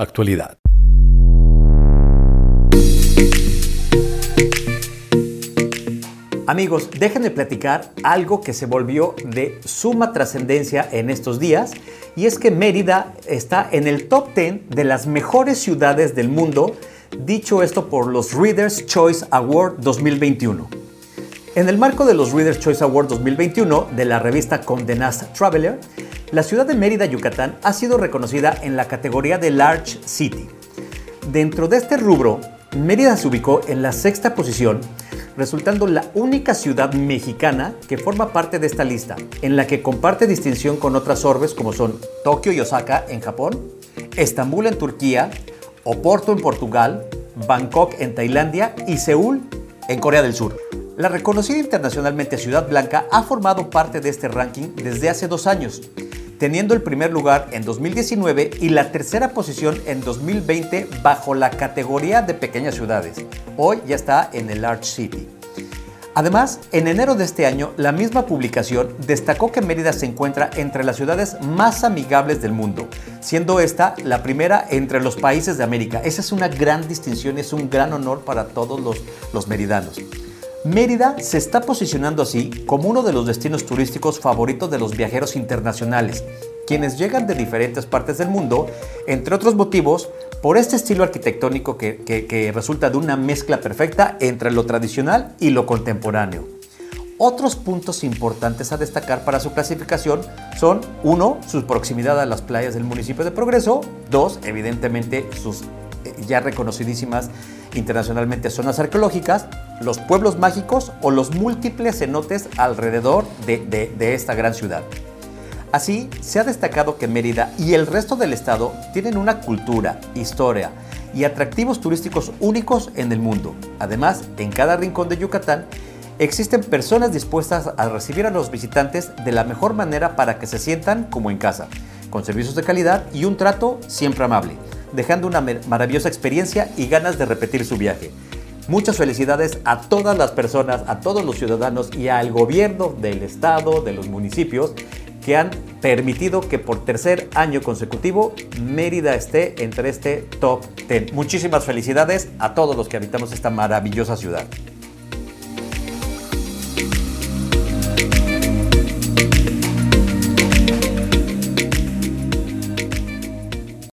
Actualidad. Amigos, déjenme platicar algo que se volvió de suma trascendencia en estos días y es que Mérida está en el top 10 de las mejores ciudades del mundo, dicho esto por los Readers Choice Award 2021. En el marco de los Readers Choice Award 2021 de la revista Condé Nast Traveler, la ciudad de Mérida, Yucatán, ha sido reconocida en la categoría de Large City. Dentro de este rubro, Mérida se ubicó en la sexta posición resultando la única ciudad mexicana que forma parte de esta lista, en la que comparte distinción con otras orbes como son Tokio y Osaka en Japón, Estambul en Turquía, Oporto en Portugal, Bangkok en Tailandia y Seúl en Corea del Sur. La reconocida internacionalmente Ciudad Blanca ha formado parte de este ranking desde hace dos años, teniendo el primer lugar en 2019 y la tercera posición en 2020 bajo la categoría de pequeñas ciudades. Hoy ya está en el Large City. Además, en enero de este año, la misma publicación destacó que Mérida se encuentra entre las ciudades más amigables del mundo, siendo esta la primera entre los países de América. Esa es una gran distinción, es un gran honor para todos los, los meridanos. Mérida se está posicionando así como uno de los destinos turísticos favoritos de los viajeros internacionales, quienes llegan de diferentes partes del mundo, entre otros motivos, por este estilo arquitectónico que, resulta de una mezcla perfecta entre lo tradicional y lo contemporáneo. Otros puntos importantes a destacar para su clasificación son, uno, su proximidad a las playas del municipio de Progreso, dos, evidentemente sus eh, ya reconocidísimas internacionalmente zonas arqueológicas, los pueblos mágicos o los múltiples cenotes alrededor de, esta gran ciudad. Así, se ha destacado que Mérida y el resto del estado tienen una cultura, historia y atractivos turísticos únicos en el mundo. Además, en cada rincón de Yucatán existen personas dispuestas a recibir a los visitantes de la mejor manera para que se sientan como en casa, con servicios de calidad y un trato siempre amable dejando una maravillosa experiencia y ganas de repetir su viaje. Muchas felicidades a todas las personas, a todos los ciudadanos y al gobierno del estado, de los municipios que han permitido que por tercer año consecutivo Mérida esté entre este top 10. Muchísimas felicidades a todos los que habitamos esta maravillosa ciudad.